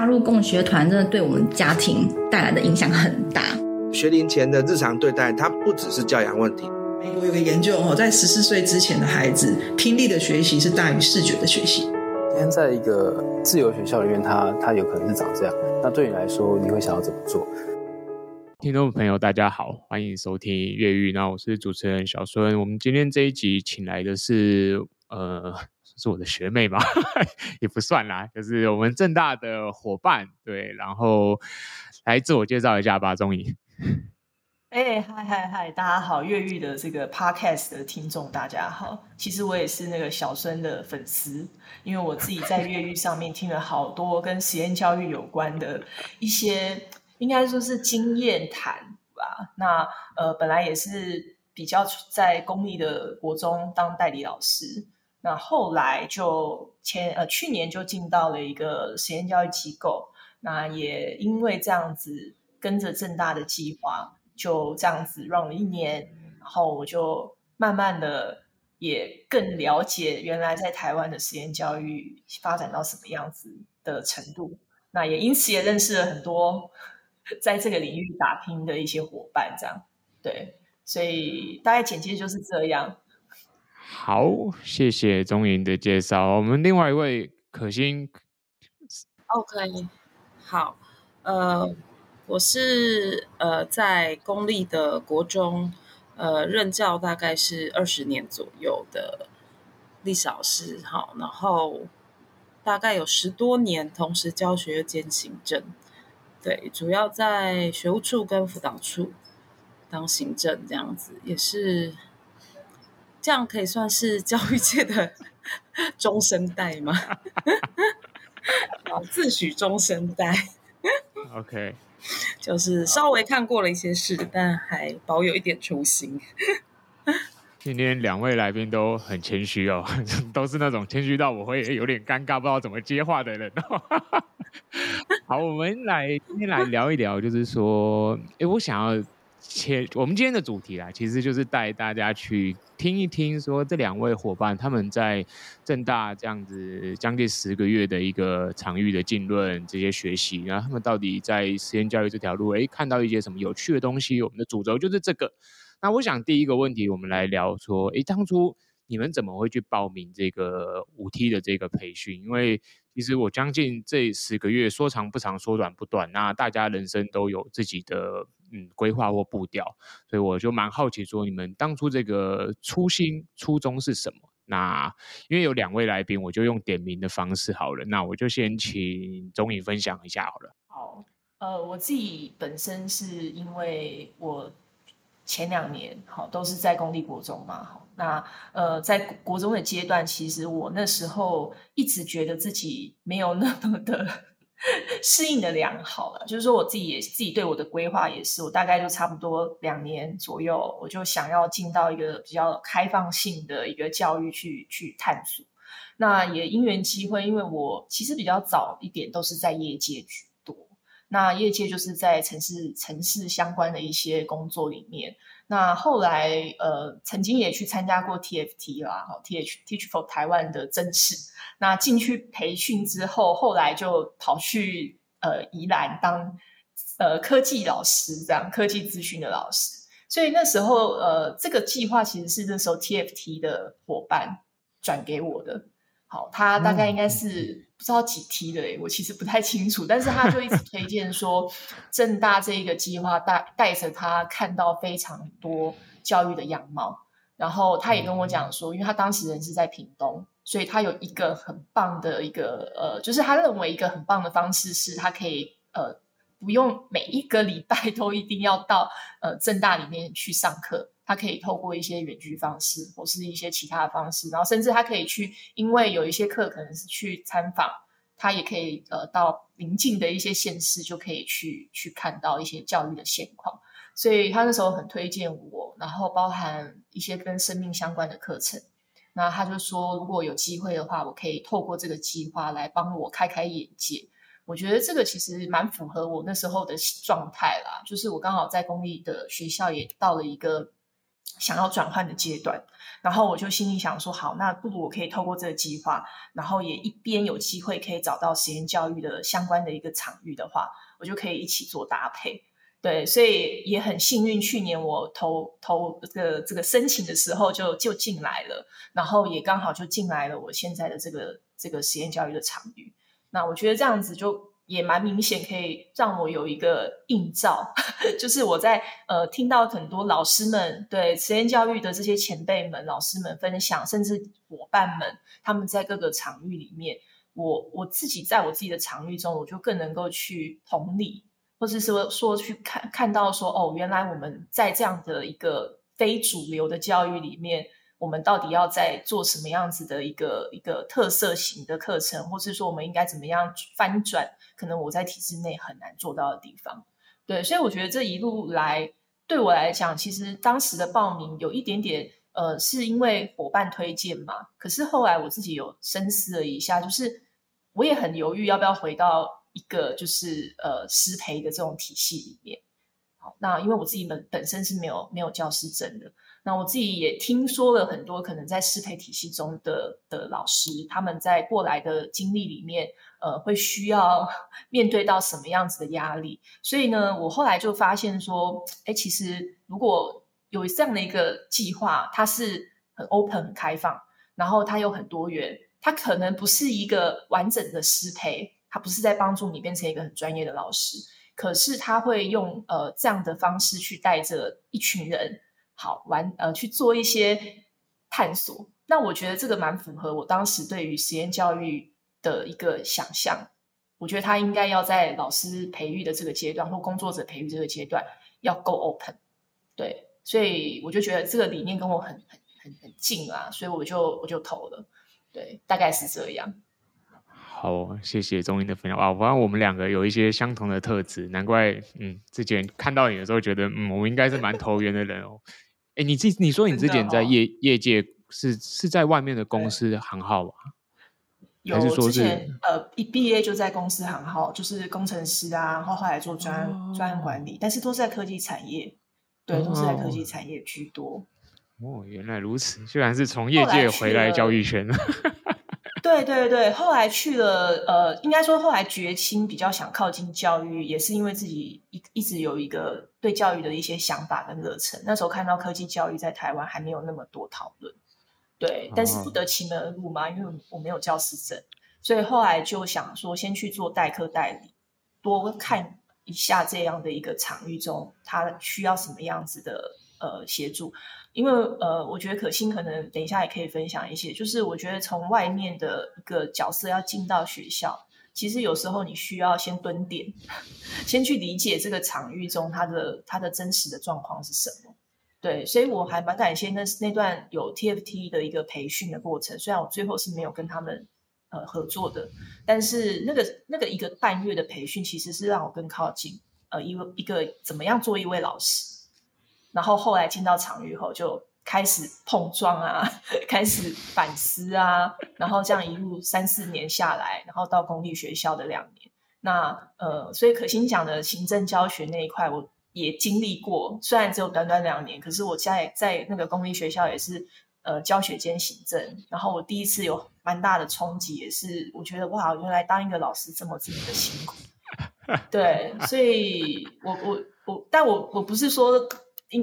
加入共学团真的对我们家庭带来的影响很大。学龄前的日常对待，它不只是教养问题。美国有个研究哦，在十四岁之前的孩子，听力的学习是大于视觉的学习。今天在一个自由学校里面，他他有可能是长这样。那对你来说，你会想要怎么做？听众朋友，大家好，欢迎收听《越狱》，那我是主持人小孙。我们今天这一集请来的是呃。是我的学妹吧，也不算啦，就是我们正大的伙伴，对，然后来自我介绍一下吧，钟颖。哎，嗨嗨嗨，大家好，越狱的这个 podcast 的听众大家好，其实我也是那个小孙的粉丝，因为我自己在越狱上面听了好多跟实验教育有关的一些，应该说是经验谈吧。那呃，本来也是比较在公立的国中当代理老师。那后来就前呃去年就进到了一个实验教育机构，那也因为这样子跟着正大的计划，就这样子 run 了一年，然后我就慢慢的也更了解原来在台湾的实验教育发展到什么样子的程度，那也因此也认识了很多在这个领域打拼的一些伙伴，这样对，所以大概简介就是这样。好，谢谢钟莹的介绍。我们另外一位可心，OK，好，呃，我是呃在公立的国中呃任教，大概是二十年左右的历史老师，好，然后大概有十多年同时教学兼行政，对，主要在学务处跟辅导处当行政这样子，也是。这样可以算是教育界的中生代吗？自诩中生代。OK，就是稍微看过了一些事，但还保有一点初心。今天两位来宾都很谦虚哦，都是那种谦虚到我会有点尴尬，不知道怎么接话的人哦。好，我们来今天来聊一聊，就是说，哎，我想要。切，我们今天的主题啦，其实就是带大家去听一听，说这两位伙伴他们在正大这样子将近十个月的一个场域的浸润这些学习，然后他们到底在实验教育这条路，哎，看到一些什么有趣的东西？我们的主轴就是这个。那我想第一个问题，我们来聊说，哎，当初你们怎么会去报名这个五 T 的这个培训？因为其实我将近这十个月，说长不长，说短不短，那大家人生都有自己的。嗯，规划或步调，所以我就蛮好奇，说你们当初这个初心初衷是什么？那因为有两位来宾，我就用点名的方式好了。那我就先请钟颖分享一下好了。好，呃，我自己本身是因为我前两年好都是在公立国中嘛，好，那呃在国中的阶段，其实我那时候一直觉得自己没有那么的。适应的良好了，就是说我自己也自己对我的规划也是，我大概就差不多两年左右，我就想要进到一个比较开放性的一个教育去去探索。那也因缘机会，因为我其实比较早一点都是在业界居多，那业界就是在城市城市相关的一些工作里面。那后来，呃，曾经也去参加过 TFT 啦，哈，T H T H for 台湾的甄试。那进去培训之后，后来就跑去呃宜兰当呃科技老师，这样科技资讯的老师。所以那时候，呃，这个计划其实是那时候 TFT 的伙伴转给我的。好，他大概应该是不知道几梯的，我其实不太清楚，但是他就一直推荐说，正大这一个计划带带着他看到非常多教育的样貌，然后他也跟我讲说，因为他当时人是在屏东，所以他有一个很棒的一个呃，就是他认为一个很棒的方式是，他可以呃不用每一个礼拜都一定要到呃正大里面去上课。他可以透过一些远距方式，或是一些其他的方式，然后甚至他可以去，因为有一些课可能是去参访，他也可以呃到邻近的一些县市，就可以去去看到一些教育的现况。所以他那时候很推荐我，然后包含一些跟生命相关的课程。那他就说，如果有机会的话，我可以透过这个计划来帮我开开眼界。我觉得这个其实蛮符合我那时候的状态啦，就是我刚好在公立的学校也到了一个。想要转换的阶段。然后我就心里想说，好，那不如我可以透过这个计划，然后也一边有机会可以找到实验教育的相关的一个场域的话，我就可以一起做搭配。对，所以也很幸运，去年我投投这个这个申请的时候就就进来了，然后也刚好就进来了我现在的这个这个实验教育的场域。那我觉得这样子就。也蛮明显，可以让我有一个映照，就是我在呃听到很多老师们对实验教育的这些前辈们、老师们分享，甚至伙伴们他们在各个场域里面，我我自己在我自己的场域中，我就更能够去同理，或者是说说去看看到说哦，原来我们在这样的一个非主流的教育里面。我们到底要在做什么样子的一个一个特色型的课程，或是说我们应该怎么样翻转？可能我在体制内很难做到的地方。对，所以我觉得这一路来对我来讲，其实当时的报名有一点点呃，是因为伙伴推荐嘛。可是后来我自己有深思了一下，就是我也很犹豫要不要回到一个就是呃师培的这种体系里面。好，那因为我自己本本身是没有没有教师证的。那我自己也听说了很多可能在师培体系中的的老师，他们在过来的经历里面，呃，会需要 面对到什么样子的压力。所以呢，我后来就发现说，哎，其实如果有这样的一个计划，它是很 open、很开放，然后它有很多元，它可能不是一个完整的师培，它不是在帮助你变成一个很专业的老师，可是他会用呃这样的方式去带着一群人。好玩，呃，去做一些探索。那我觉得这个蛮符合我当时对于实验教育的一个想象。我觉得他应该要在老师培育的这个阶段，或工作者培育这个阶段，要够 open。对，所以我就觉得这个理念跟我很很很很近啊，所以我就我就投了。对，大概是这样。好，谢谢中英的分享。啊，反正我们两个有一些相同的特质，难怪嗯，之前看到你的时候觉得嗯，我们应该是蛮投缘的人哦。哎，你自你说你之前在业、哦、业界是是在外面的公司行号吧？有还是说是之前呃一毕业就在公司行号，就是工程师啊，然后后来做专、哦、专案管理，但是都是在科技产业，对，哦、都是在科技产业居多。哦，原来如此，居然是从业界回来教育圈。对对对，后来去了，呃，应该说后来决心比较想靠近教育，也是因为自己一一直有一个对教育的一些想法跟热忱。那时候看到科技教育在台湾还没有那么多讨论，对，但是不得其门而入嘛，因为我没有教师证，所以后来就想说先去做代课代理，多看一下这样的一个场域中，他需要什么样子的呃协助。因为呃，我觉得可心可能等一下也可以分享一些，就是我觉得从外面的一个角色要进到学校，其实有时候你需要先蹲点，先去理解这个场域中它的它的真实的状况是什么。对，所以我还蛮感谢那那段有 TFT 的一个培训的过程，虽然我最后是没有跟他们呃合作的，但是那个那个一个半月的培训其实是让我更靠近呃一个一个怎么样做一位老师。然后后来进到场域后，就开始碰撞啊，开始反思啊，然后这样一路三四年下来，然后到公立学校的两年，那呃，所以可心讲的行政教学那一块，我也经历过，虽然只有短短两年，可是我在在那个公立学校也是呃教学兼行政，然后我第一次有蛮大的冲击，也是我觉得哇，原来当一个老师这么这么的辛苦，对，所以我我我，但我我不是说。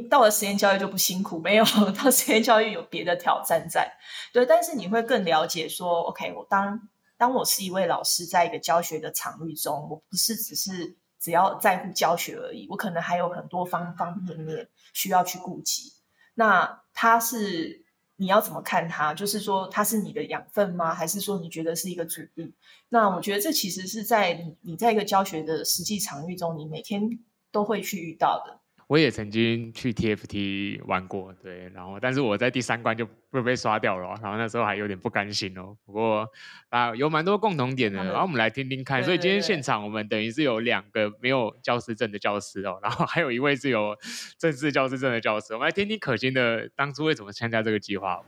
到了实验教育就不辛苦，没有到实验教育有别的挑战在，对，但是你会更了解说，OK，我当当我是一位老师，在一个教学的场域中，我不是只是只要在乎教学而已，我可能还有很多方方面面需要去顾及。那他是你要怎么看他？就是说他是你的养分吗？还是说你觉得是一个阻力？那我觉得这其实是在你你在一个教学的实际场域中，你每天都会去遇到的。我也曾经去 TFT 玩过，对，然后但是我在第三关就被被刷掉了，然后那时候还有点不甘心哦。不过啊，有蛮多共同点的，然后我们来听听看。所以今天现场我们等于是有两个没有教师证的教师哦，然后还有一位是有正式教师证的教师。我们来听听可心的当初为什么参加这个计划。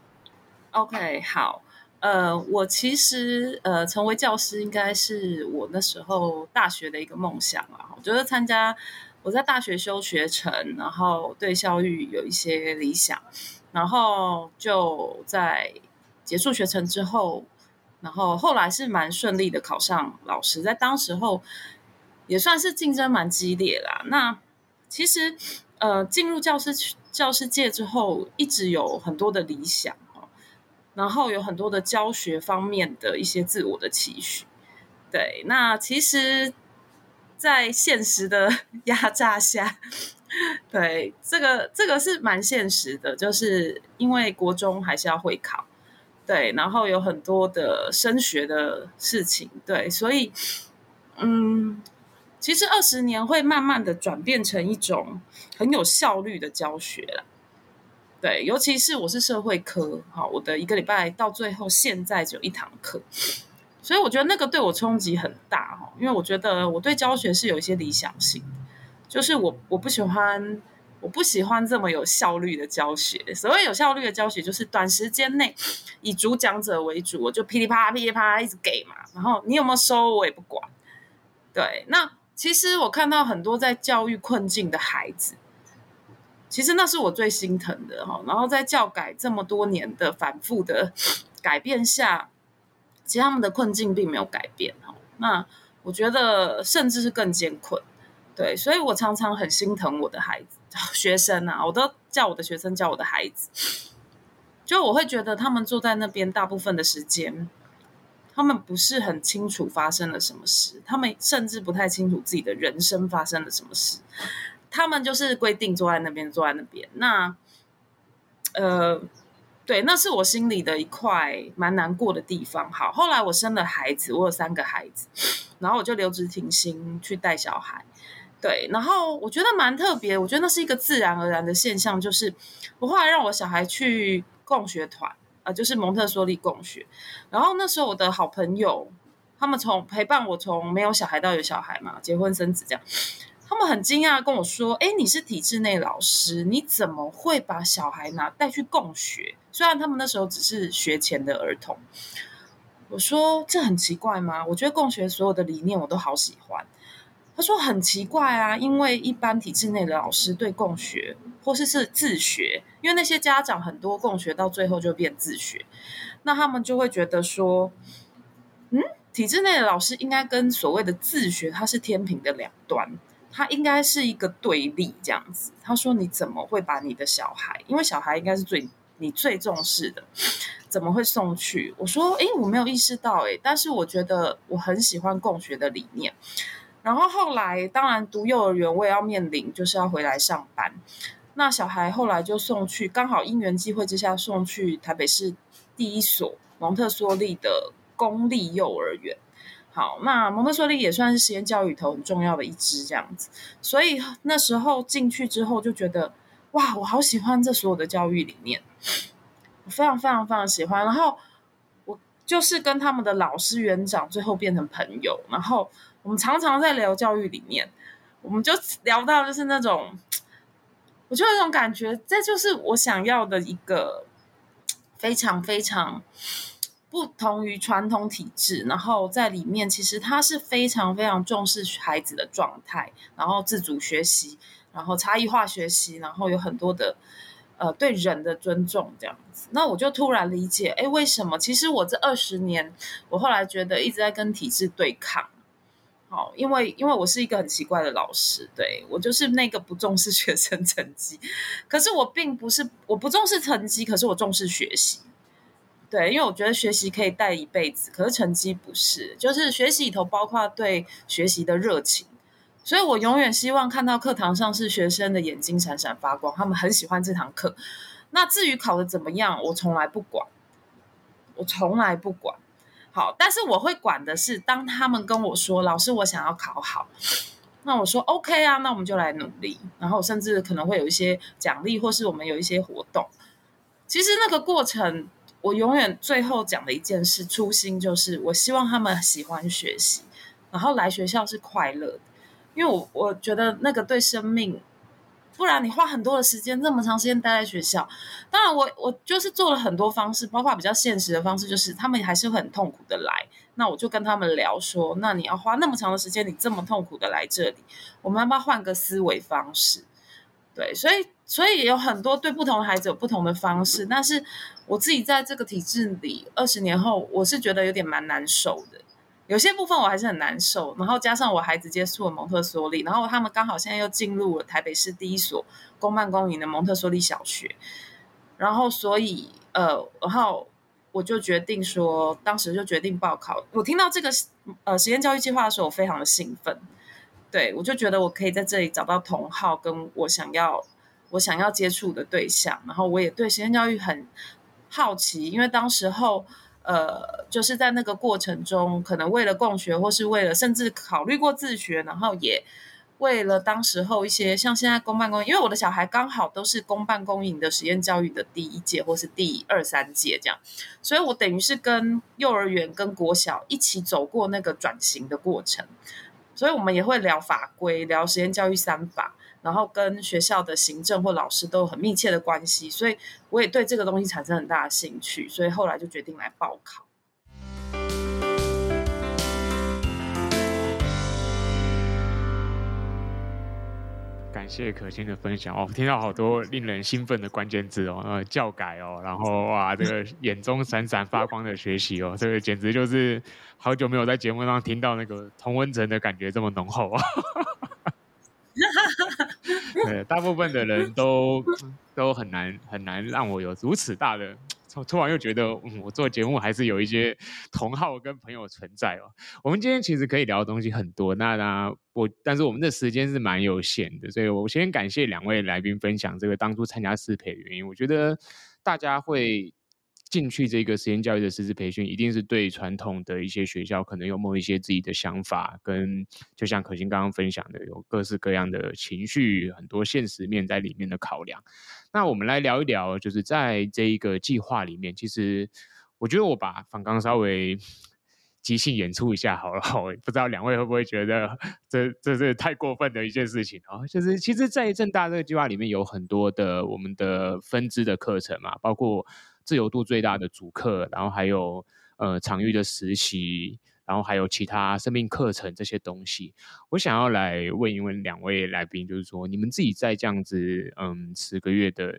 OK，好，呃，我其实呃成为教师应该是我那时候大学的一个梦想啊，我觉得参加。我在大学修学程，然后对教育有一些理想，然后就在结束学程之后，然后后来是蛮顺利的考上老师，在当时候也算是竞争蛮激烈啦。那其实呃进入教师教师界之后，一直有很多的理想，然后有很多的教学方面的一些自我的期许。对，那其实。在现实的压榨下，对，这个这个是蛮现实的，就是因为国中还是要会考，对，然后有很多的升学的事情，对，所以，嗯，其实二十年会慢慢的转变成一种很有效率的教学了，对，尤其是我是社会科，好，我的一个礼拜到最后现在只有一堂课。所以我觉得那个对我冲击很大哈，因为我觉得我对教学是有一些理想性，就是我我不喜欢我不喜欢这么有效率的教学。所谓有效率的教学，就是短时间内以主讲者为主，我就噼里啪啦噼里啪啦一直给嘛，然后你有没有收我也不管。对，那其实我看到很多在教育困境的孩子，其实那是我最心疼的哈。然后在教改这么多年的反复的改变下。其实他们的困境并没有改变哈，那我觉得甚至是更艰困，对，所以我常常很心疼我的孩子、学生啊，我都叫我的学生叫我的孩子，就我会觉得他们坐在那边大部分的时间，他们不是很清楚发生了什么事，他们甚至不太清楚自己的人生发生了什么事，他们就是规定坐在那边，坐在那边，那呃。对，那是我心里的一块蛮难过的地方。好，后来我生了孩子，我有三个孩子，然后我就留职停薪去带小孩。对，然后我觉得蛮特别，我觉得那是一个自然而然的现象，就是我后来让我小孩去共学团，呃，就是蒙特梭利共学。然后那时候我的好朋友，他们从陪伴我从没有小孩到有小孩嘛，结婚生子这样。他们很惊讶跟我说：“哎，你是体制内老师，你怎么会把小孩拿带去共学？虽然他们那时候只是学前的儿童。”我说：“这很奇怪吗？我觉得共学所有的理念我都好喜欢。”他说：“很奇怪啊，因为一般体制内的老师对共学或是是自学，因为那些家长很多共学到最后就变自学，那他们就会觉得说，嗯，体制内的老师应该跟所谓的自学，它是天平的两端。”他应该是一个对立这样子。他说：“你怎么会把你的小孩？因为小孩应该是最你最重视的，怎么会送去？”我说：“诶，我没有意识到诶，但是我觉得我很喜欢共学的理念。然后后来，当然读幼儿园，我也要面临就是要回来上班。那小孩后来就送去，刚好因缘际会之下送去台北市第一所蒙特梭利的公立幼儿园。”好，那蒙特梭利也算是实验教育里头很重要的一支，这样子。所以那时候进去之后，就觉得哇，我好喜欢这所有的教育理念，我非常非常非常喜欢。然后我就是跟他们的老师、园长最后变成朋友，然后我们常常在聊教育理念，我们就聊到就是那种，我就有种感觉，这就是我想要的一个非常非常。不同于传统体制，然后在里面其实他是非常非常重视孩子的状态，然后自主学习，然后差异化学习，然后有很多的呃对人的尊重这样子。那我就突然理解，哎，为什么？其实我这二十年，我后来觉得一直在跟体制对抗。好，因为因为我是一个很奇怪的老师，对，我就是那个不重视学生成绩，可是我并不是我不重视成绩，可是我重视学习。对，因为我觉得学习可以带一辈子，可是成绩不是。就是学习里头包括对学习的热情，所以我永远希望看到课堂上是学生的眼睛闪闪发光，他们很喜欢这堂课。那至于考的怎么样，我从来不管，我从来不管。好，但是我会管的是，当他们跟我说：“老师，我想要考好。”那我说：“OK 啊，那我们就来努力。”然后甚至可能会有一些奖励，或是我们有一些活动。其实那个过程。我永远最后讲的一件事，初心就是我希望他们喜欢学习，然后来学校是快乐的，因为我我觉得那个对生命，不然你花很多的时间，那么长时间待在学校，当然我我就是做了很多方式，包括比较现实的方式，就是他们还是很痛苦的来。那我就跟他们聊说，那你要花那么长的时间，你这么痛苦的来这里，我们要不要换个思维方式？对，所以所以也有很多对不同的孩子有不同的方式，但是我自己在这个体制里二十年后，我是觉得有点蛮难受的。有些部分我还是很难受，然后加上我孩子接触了蒙特梭利，然后他们刚好现在又进入了台北市第一所公办公营的蒙特梭利小学，然后所以呃，然后我就决定说，当时就决定报考。我听到这个呃实验教育计划的时候，我非常的兴奋，对，我就觉得我可以在这里找到同好，跟我想要我想要接触的对象，然后我也对实验教育很好奇，因为当时候。呃，就是在那个过程中，可能为了共学，或是为了甚至考虑过自学，然后也为了当时候一些像现在公办公，因为我的小孩刚好都是公办公营的实验教育的第一届或是第二三届这样，所以我等于是跟幼儿园跟国小一起走过那个转型的过程，所以我们也会聊法规，聊实验教育三法。然后跟学校的行政或老师都有很密切的关系，所以我也对这个东西产生很大的兴趣，所以后来就决定来报考。感谢可心的分享哦，听到好多令人兴奋的关键字哦，呃，教改哦，然后哇，这个眼中闪闪发光的学习哦，这个简直就是好久没有在节目上听到那个同温层的感觉这么浓厚啊！对，大部分的人都 都很难很难让我有如此大的，突然又觉得，嗯，我做节目还是有一些同好跟朋友存在哦。我们今天其实可以聊的东西很多，那那我，但是我们的时间是蛮有限的，所以我先感谢两位来宾分享这个当初参加师培的原因。我觉得大家会。进去这个实验教育的师资培训，一定是对传统的一些学校可能有某一些自己的想法，跟就像可心刚刚分享的，有各式各样的情绪，很多现实面在里面的考量。那我们来聊一聊，就是在这一个计划里面，其实我觉得我把访纲稍微 即兴演出一下好了，我不知道两位会不会觉得这这是太过分的一件事情啊？就是其实，在正大这个计划里面有很多的我们的分支的课程嘛，包括。自由度最大的主课，然后还有呃场域的实习，然后还有其他生命课程这些东西。我想要来问一问两位来宾，就是说你们自己在这样子嗯十个月的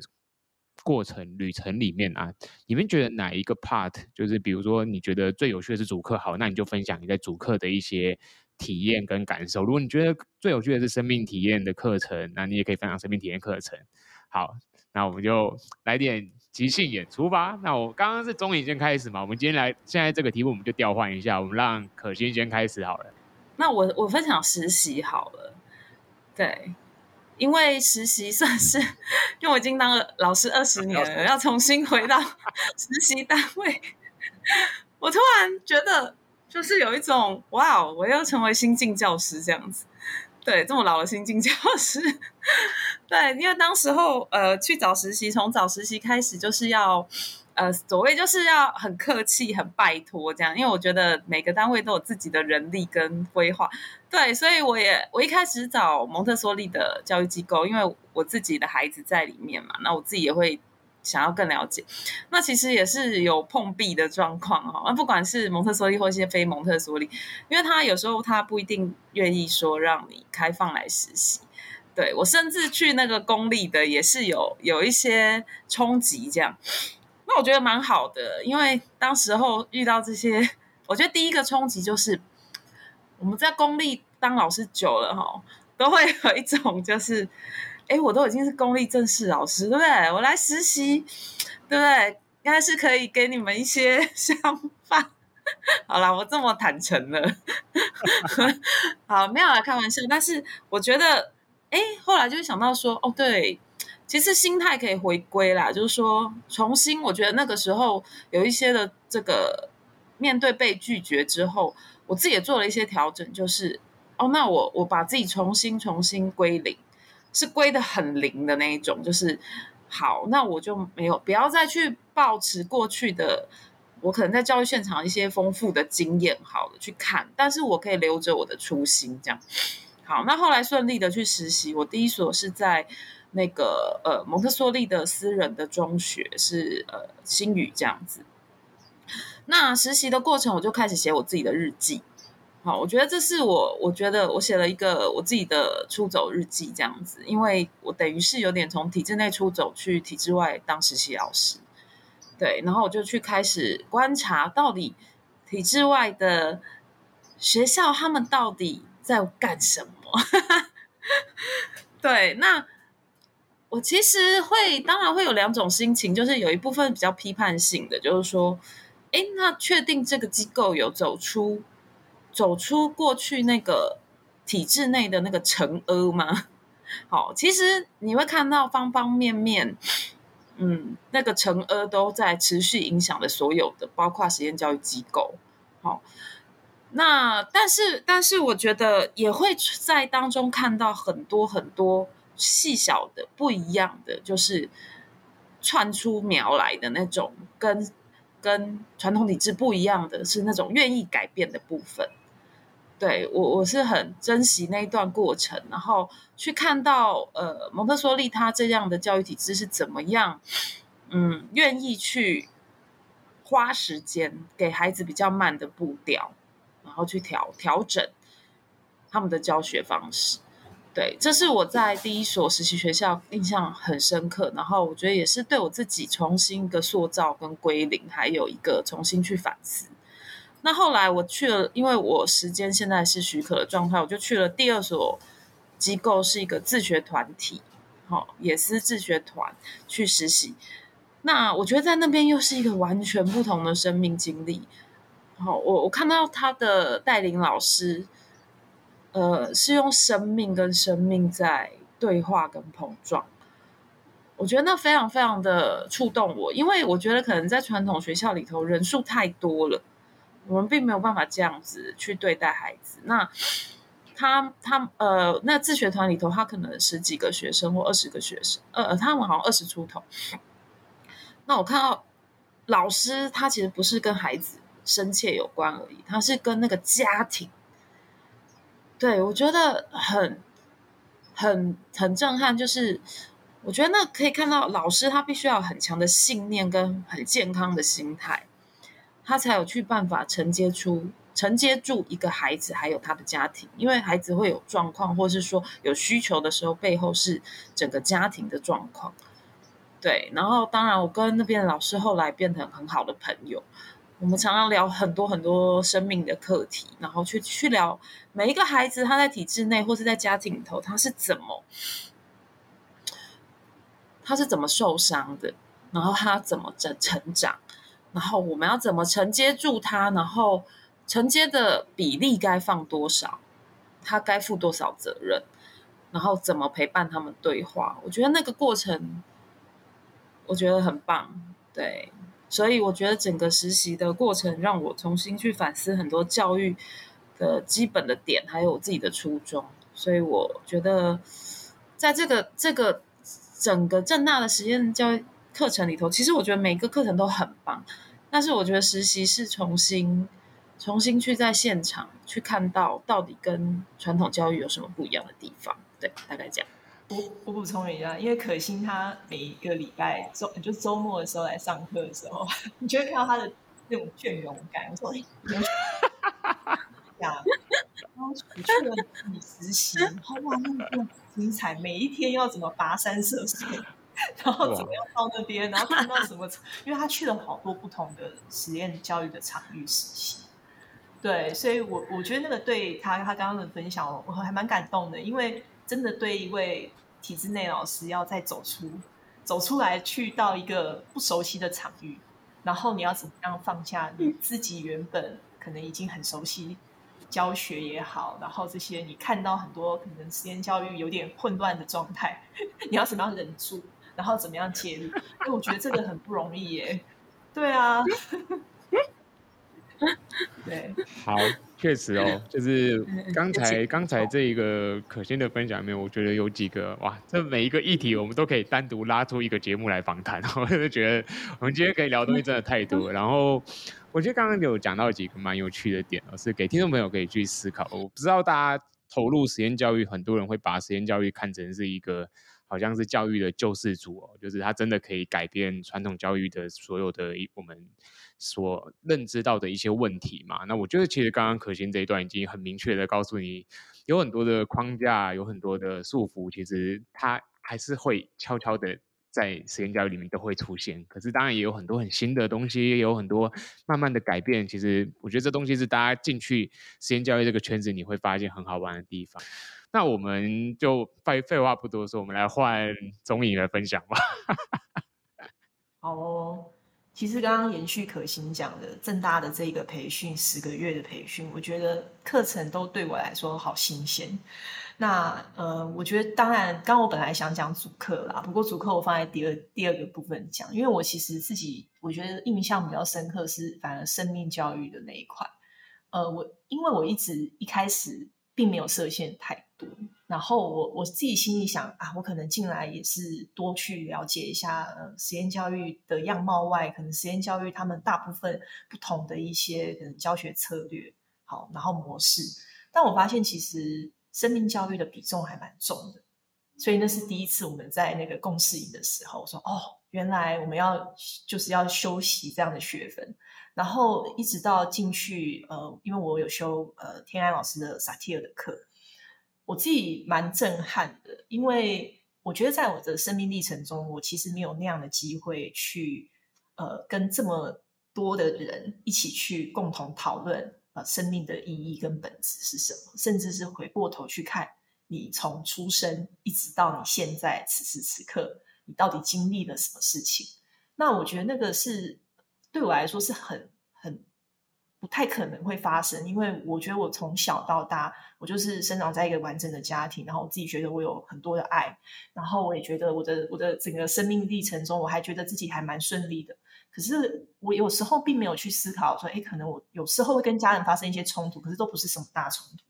过程旅程里面啊，你们觉得哪一个 part 就是比如说你觉得最有趣的是主课，好，那你就分享你在主课的一些体验跟感受。如果你觉得最有趣的是生命体验的课程，那你也可以分享生命体验课程。好，那我们就来点。即兴演出吧。那我刚刚是中影先开始嘛？我们今天来，现在这个题目我们就调换一下，我们让可心先开始好了。那我我分享实习好了。对，因为实习算是，因为我已经当了老师二十年了，要重新回到实习单位，我突然觉得就是有一种哇，我要成为新晋教师这样子。对，这么老的新进教师，对，因为当时候呃去找实习，从找实习开始就是要呃所谓就是要很客气、很拜托这样，因为我觉得每个单位都有自己的人力跟规划，对，所以我也我一开始找蒙特梭利的教育机构，因为我自己的孩子在里面嘛，那我自己也会。想要更了解，那其实也是有碰壁的状况哈。那不管是蒙特梭利或一些非蒙特梭利，因为他有时候他不一定愿意说让你开放来实习。对，我甚至去那个公立的也是有有一些冲击这样。那我觉得蛮好的，因为当时候遇到这些，我觉得第一个冲击就是我们在公立当老师久了哈，都会有一种就是。哎，我都已经是公立正式老师，对不对？我来实习，对不对？应该是可以给你们一些 想法。好啦，我这么坦诚了，好，没有来开玩笑。但是我觉得，哎，后来就想到说，哦，对，其实心态可以回归啦，就是说，重新，我觉得那个时候有一些的这个面对被拒绝之后，我自己也做了一些调整，就是，哦，那我我把自己重新重新归零。是归的很零的那一种，就是好，那我就没有不要再去抱持过去的，我可能在教育现场一些丰富的经验，好的去看，但是我可以留着我的初心，这样好。那后来顺利的去实习，我第一所是在那个呃蒙特梭利的私人的中学，是呃新语这样子。那实习的过程，我就开始写我自己的日记。好，我觉得这是我，我觉得我写了一个我自己的出走日记，这样子，因为我等于是有点从体制内出走去体制外当实习老师，对，然后我就去开始观察到底体制外的学校他们到底在干什么。对，那我其实会，当然会有两种心情，就是有一部分比较批判性的，就是说，哎，那确定这个机构有走出。走出过去那个体制内的那个尘埃吗？好，其实你会看到方方面面，嗯，那个尘埃都在持续影响的所有的，包括实验教育机构。好，那但是但是，我觉得也会在当中看到很多很多细小的不一样的，就是窜出苗来的那种，跟跟传统体制不一样的是那种愿意改变的部分。对我，我是很珍惜那一段过程，然后去看到呃蒙特梭利他这样的教育体制是怎么样，嗯，愿意去花时间给孩子比较慢的步调，然后去调调整他们的教学方式。对，这是我在第一所实习学校印象很深刻，然后我觉得也是对我自己重新一个塑造跟归零，还有一个重新去反思。那后来我去了，因为我时间现在是许可的状态，我就去了第二所机构，是一个自学团体，好，也是自学团去实习。那我觉得在那边又是一个完全不同的生命经历。好，我我看到他的带领老师，呃，是用生命跟生命在对话跟碰撞。我觉得那非常非常的触动我，因为我觉得可能在传统学校里头人数太多了。我们并没有办法这样子去对待孩子。那他他呃，那自学团里头，他可能十几个学生或二十个学生，呃，他们好像二十出头。那我看到老师，他其实不是跟孩子深切有关而已，他是跟那个家庭。对，我觉得很很很震撼，就是我觉得那可以看到老师他必须要很强的信念跟很健康的心态。他才有去办法承接出承接住一个孩子，还有他的家庭，因为孩子会有状况，或是说有需求的时候，背后是整个家庭的状况。对，然后当然，我跟那边老师后来变成很好的朋友，我们常常聊很多很多生命的课题，然后去去聊每一个孩子他在体制内或是在家庭里头，他是怎么他是怎么受伤的，然后他怎么成成长。然后我们要怎么承接住他？然后承接的比例该放多少？他该负多少责任？然后怎么陪伴他们对话？我觉得那个过程，我觉得很棒。对，所以我觉得整个实习的过程让我重新去反思很多教育的基本的点，还有我自己的初衷。所以我觉得，在这个这个整个正大的实验教育。课程里头，其实我觉得每个课程都很棒，但是我觉得实习是重新、重新去在现场去看到到底跟传统教育有什么不一样的地方。对，大概这样。我我补充一下，因为可心他每一个礼拜周就周末的时候来上课的时候，你就会看到他的那种倦容感。我说：“哎，呀，然后去了你实习，哇，那么精彩，每一天要怎么跋山涉水。”然后怎么样到那边，然后看到什么？因为他去了好多不同的实验教育的场域实习，对，所以我我觉得那个对他他刚刚的分享，我还蛮感动的，因为真的对一位体制内老师要再走出走出来，去到一个不熟悉的场域，然后你要怎么样放下你自己原本可能已经很熟悉教学也好，然后这些你看到很多可能实验教育有点混乱的状态，你要怎么样忍住？然后怎么样介入？因为我觉得这个很不容易耶。对啊，对，好，确实哦，就是刚才刚才这一个可心的分享里面，我觉得有几个哇，这每一个议题我们都可以单独拉出一个节目来访谈。我就觉得我们今天可以聊的东西真的太多了。然后我觉得刚刚有讲到几个蛮有趣的点，是给听众朋友可以去思考。我不知道大家投入实验教育，很多人会把实验教育看成是一个。好像是教育的救世主哦，就是他真的可以改变传统教育的所有的我们所认知到的一些问题嘛。那我觉得其实刚刚可心这一段已经很明确的告诉你，有很多的框架，有很多的束缚，其实它还是会悄悄的。在实验教育里面都会出现，可是当然也有很多很新的东西，也有很多慢慢的改变。其实我觉得这东西是大家进去实验教育这个圈子，你会发现很好玩的地方。那我们就废废话不多说，我们来换宗颖来分享吧。好哦，其实刚刚延续可心讲的正大的这个培训十个月的培训，我觉得课程都对我来说好新鲜。那呃，我觉得当然，刚我本来想讲主课啦，不过主课我放在第二第二个部分讲，因为我其实自己我觉得印象比较深刻是反而生命教育的那一块。呃，我因为我一直一开始并没有设限太然后我我自己心里想啊，我可能进来也是多去了解一下呃实验教育的样貌外，可能实验教育他们大部分不同的一些可能教学策略，好，然后模式，但我发现其实。生命教育的比重还蛮重的，所以那是第一次我们在那个共事营的时候我说，哦，原来我们要就是要修习这样的学分，然后一直到进去，呃，因为我有修呃天安老师的萨提尔的课，我自己蛮震撼的，因为我觉得在我的生命历程中，我其实没有那样的机会去呃跟这么多的人一起去共同讨论。呃，生命的意义跟本质是什么？甚至是回过头去看你从出生一直到你现在此时此刻，你到底经历了什么事情？那我觉得那个是对我来说是很很不太可能会发生，因为我觉得我从小到大，我就是生长在一个完整的家庭，然后我自己觉得我有很多的爱，然后我也觉得我的我的整个生命历程中，我还觉得自己还蛮顺利的。可是我有时候并没有去思考说，哎，可能我有时候会跟家人发生一些冲突，可是都不是什么大冲突。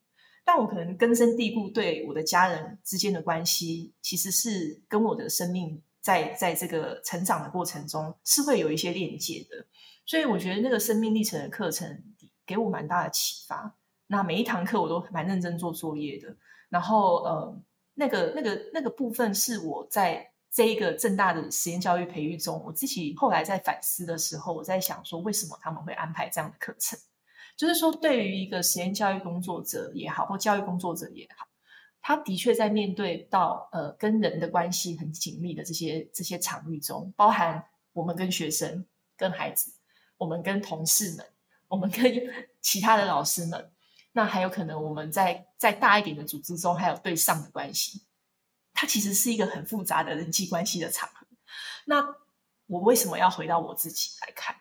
但我可能根深蒂固对我的家人之间的关系，其实是跟我的生命在在这个成长的过程中是会有一些链接的。所以我觉得那个生命历程的课程给我蛮大的启发。那每一堂课我都蛮认真做作业的。然后呃，那个那个那个部分是我在。这一个正大的实验教育培育中，我自己后来在反思的时候，我在想说，为什么他们会安排这样的课程？就是说，对于一个实验教育工作者也好，或教育工作者也好，他的确在面对到呃跟人的关系很紧密的这些这些场域中，包含我们跟学生、跟孩子，我们跟同事们，我们跟 其他的老师们，那还有可能我们在在大一点的组织中，还有对上的关系。它其实是一个很复杂的人际关系的场合。那我为什么要回到我自己来看？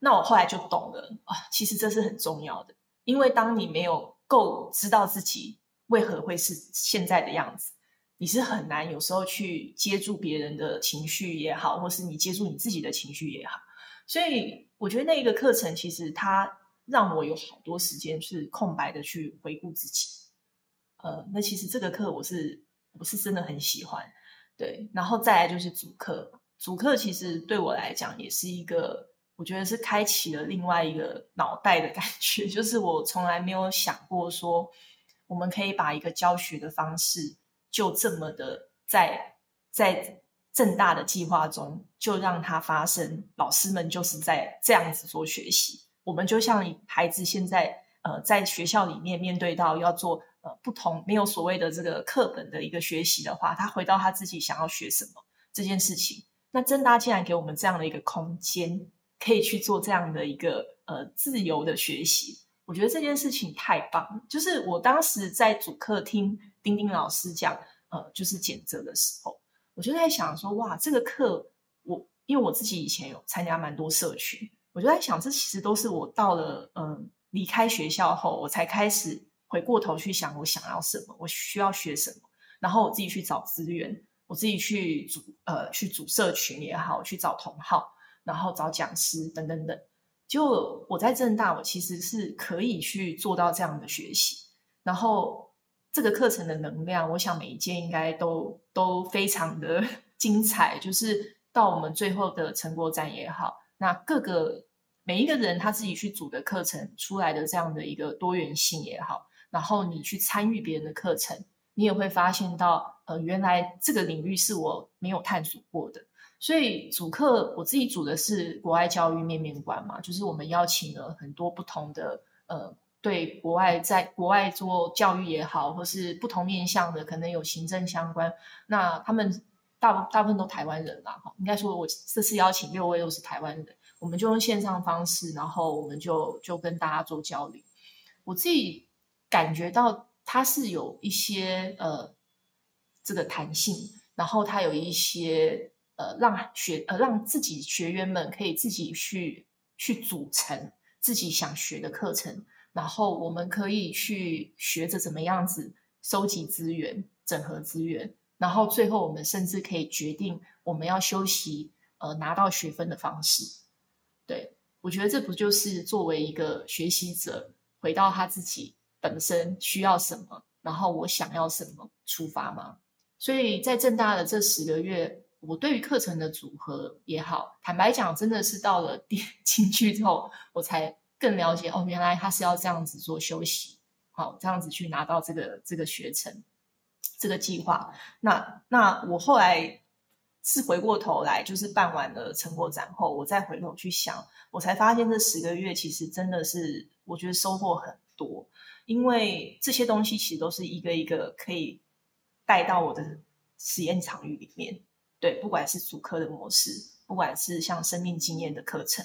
那我后来就懂了啊，其实这是很重要的。因为当你没有够知道自己为何会是现在的样子，你是很难有时候去接住别人的情绪也好，或是你接住你自己的情绪也好。所以我觉得那一个课程其实它让我有好多时间是空白的去回顾自己。呃，那其实这个课我是。我是真的很喜欢，对，然后再来就是主课，主课其实对我来讲也是一个，我觉得是开启了另外一个脑袋的感觉，就是我从来没有想过说，我们可以把一个教学的方式就这么的在在正大的计划中就让它发生，老师们就是在这样子做学习，我们就像孩子现在呃在学校里面面对到要做。呃，不同没有所谓的这个课本的一个学习的话，他回到他自己想要学什么这件事情。那正大竟然给我们这样的一个空间，可以去做这样的一个呃自由的学习，我觉得这件事情太棒了。就是我当时在主课听丁丁老师讲，呃，就是减责的时候，我就在想说，哇，这个课我因为我自己以前有参加蛮多社群，我就在想，这其实都是我到了嗯、呃、离开学校后，我才开始。回过头去想，我想要什么，我需要学什么，然后我自己去找资源，我自己去组呃去组社群也好，去找同好，然后找讲师等等等。就我在正大，我其实是可以去做到这样的学习。然后这个课程的能量，我想每一届应该都都非常的 精彩。就是到我们最后的成果展也好，那各个每一个人他自己去组的课程出来的这样的一个多元性也好。然后你去参与别人的课程，你也会发现到，呃，原来这个领域是我没有探索过的。所以主课我自己主的是国外教育面面观嘛，就是我们邀请了很多不同的呃，对国外在国外做教育也好，或是不同面向的，可能有行政相关。那他们大大部分都台湾人啦，哈，应该说我这次邀请六位都是台湾人，我们就用线上方式，然后我们就就跟大家做交流。我自己感觉到它是有一些呃这个弹性，然后它有一些。呃，让学呃让自己学员们可以自己去去组成自己想学的课程，然后我们可以去学着怎么样子收集资源、整合资源，然后最后我们甚至可以决定我们要修习呃拿到学分的方式。对，我觉得这不就是作为一个学习者回到他自己本身需要什么，然后我想要什么出发吗？所以在正大的这十个月。我对于课程的组合也好，坦白讲，真的是到了第 进去之后，我才更了解哦，原来他是要这样子做休息，好，这样子去拿到这个这个学程，这个计划。那那我后来是回过头来，就是办完了成果展后，我再回头去想，我才发现这十个月其实真的是我觉得收获很多，因为这些东西其实都是一个一个可以带到我的实验场域里面。对，不管是主课的模式，不管是像生命经验的课程，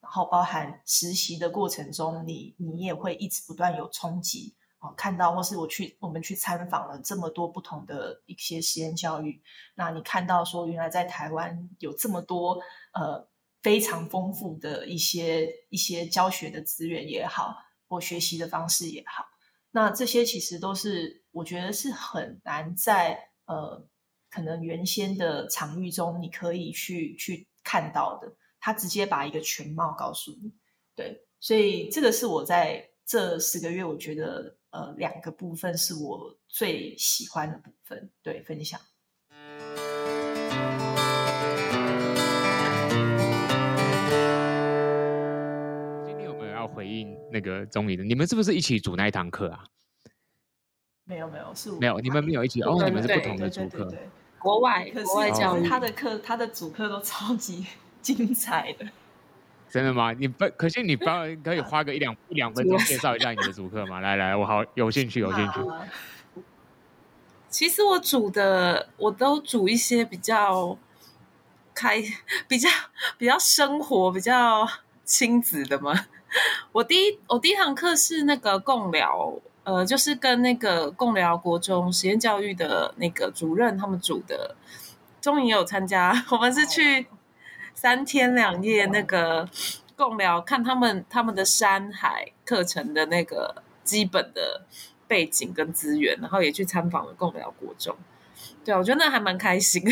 然后包含实习的过程中，你你也会一直不断有冲击哦，看到或是我去我们去参访了这么多不同的一些实验教育，那你看到说原来在台湾有这么多呃非常丰富的一些一些教学的资源也好，或学习的方式也好，那这些其实都是我觉得是很难在呃。可能原先的场域中，你可以去去看到的，他直接把一个全貌告诉你。对，所以这个是我在这十个月，我觉得呃两个部分是我最喜欢的部分。对，分享。今天有没有要回应那个钟颖的？你们是不是一起组那一堂课啊？没有没有，是我没有，你们没有一起哦，你们是不同的组课。国外，国外教育，他的课，他的主课都超级 精彩的。真的吗？你不，可是你帮可以花个一两 一两分钟介绍一下你的主课吗？来来，我好有兴趣，有兴趣。其实我煮的，我都煮一些比较开、比较比较生活、比较亲子的嘛。我第一，我第一堂课是那个共聊。呃，就是跟那个共聊国中实验教育的那个主任他们组的，终于有参加。我们是去三天两夜那个共聊，看他们他们的山海课程的那个基本的背景跟资源，然后也去参访了共聊国中。对，我觉得那还蛮开心。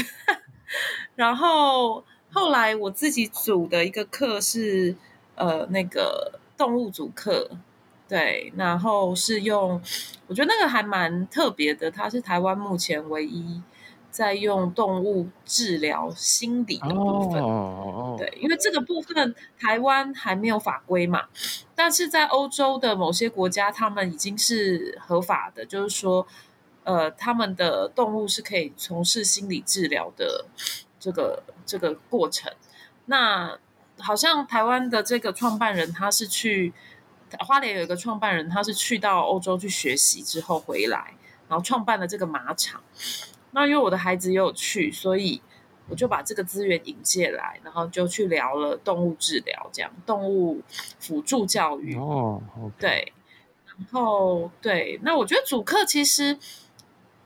然后后来我自己组的一个课是呃那个动物组课。对，然后是用，我觉得那个还蛮特别的，它是台湾目前唯一在用动物治疗心理的部分。哦，对，因为这个部分台湾还没有法规嘛，但是在欧洲的某些国家，他们已经是合法的，就是说，呃，他们的动物是可以从事心理治疗的这个这个过程。那好像台湾的这个创办人，他是去。花莲有一个创办人，他是去到欧洲去学习之后回来，然后创办了这个马场。那因为我的孩子也有去，所以我就把这个资源引进来，然后就去聊了动物治疗，这样动物辅助教育。哦，okay. 对，然后对，那我觉得主课其实，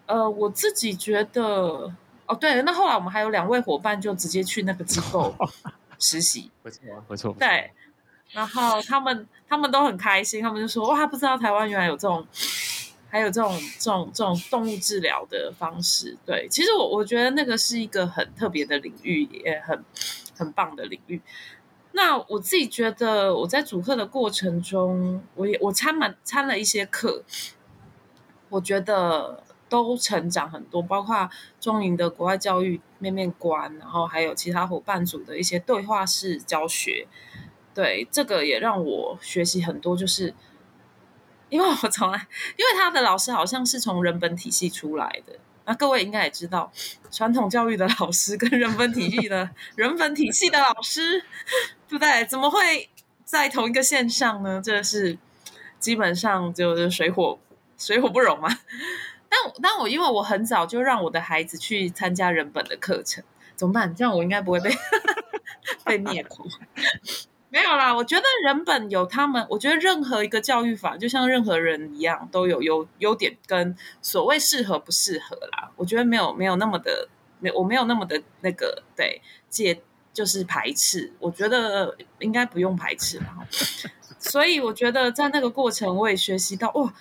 呃，我自己觉得，哦，对，那后来我们还有两位伙伴就直接去那个机构 实习，不错，不错，对。然后他们他们都很开心，他们就说哇，不知道台湾原来有这种，还有这种这种这种动物治疗的方式。对，其实我我觉得那个是一个很特别的领域，也很很棒的领域。那我自己觉得我在主课的过程中，我也我参满参了一些课，我觉得都成长很多，包括中营的国外教育面面观，然后还有其他伙伴组的一些对话式教学。对，这个也让我学习很多，就是因为我从来，因为他的老师好像是从人本体系出来的。那各位应该也知道，传统教育的老师跟人本体系的人本体系的老师，对不对？怎么会在同一个线上呢？这是基本上就是水火水火不容嘛。但但我因为我很早就让我的孩子去参加人本的课程，怎么办？这样我应该不会被 被 灭口。没有啦，我觉得人本有他们，我觉得任何一个教育法，就像任何人一样，都有优优点跟所谓适合不适合啦。我觉得没有没有那么的，没我没有那么的那个对戒就是排斥，我觉得应该不用排斥啦。所以我觉得在那个过程，我也学习到哇，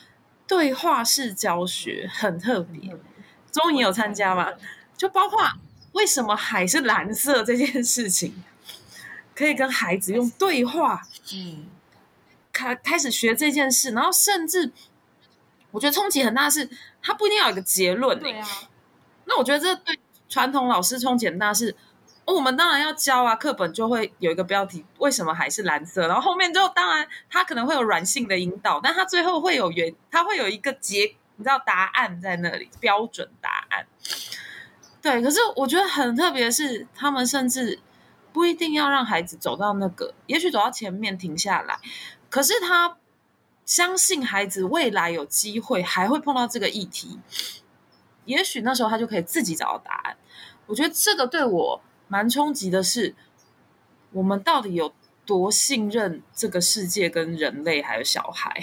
对话式教学很特别。终于有参加嘛？就包括为什么海是蓝色这件事情。可以跟孩子用对话，嗯，开开始学这件事，然后甚至我觉得冲击很大的是，他不一定要有个结论，对啊。那我觉得这对传统老师冲击很大是，哦，我们当然要教啊，课本就会有一个标题，为什么还是蓝色？然后后面就当然它可能会有软性的引导，但它最后会有原，它会有一个结，你知道答案在那里，标准答案。对，可是我觉得很特别的是，他们甚至。不一定要让孩子走到那个，也许走到前面停下来，可是他相信孩子未来有机会还会碰到这个议题，也许那时候他就可以自己找到答案。我觉得这个对我蛮冲击的是，我们到底有多信任这个世界跟人类还有小孩？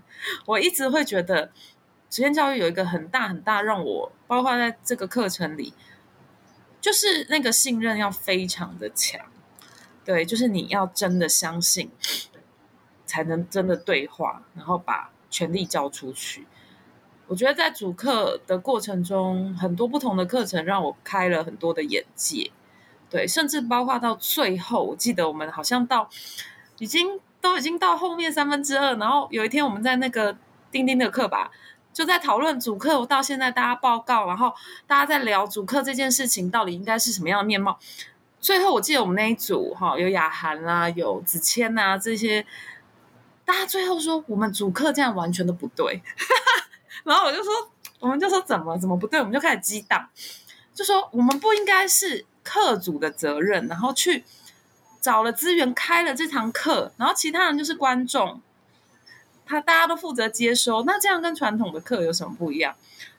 我一直会觉得实验教育有一个很大很大让我，包括在这个课程里。就是那个信任要非常的强，对，就是你要真的相信，才能真的对话，然后把权力交出去。我觉得在主课的过程中，很多不同的课程让我开了很多的眼界，对，甚至包括到最后，我记得我们好像到已经都已经到后面三分之二，然后有一天我们在那个钉钉的课吧。就在讨论主课，到现在大家报告，然后大家在聊主课这件事情到底应该是什么样的面貌。最后我记得我们那一组哈，有雅涵啦，有子谦呐这些，大家最后说我们主课这样完全都不对。然后我就说，我们就说怎么怎么不对，我们就开始激荡，就说我们不应该是课主的责任，然后去找了资源开了这堂课，然后其他人就是观众。他大家都负责接收，那这样跟传统的课有什么不一样？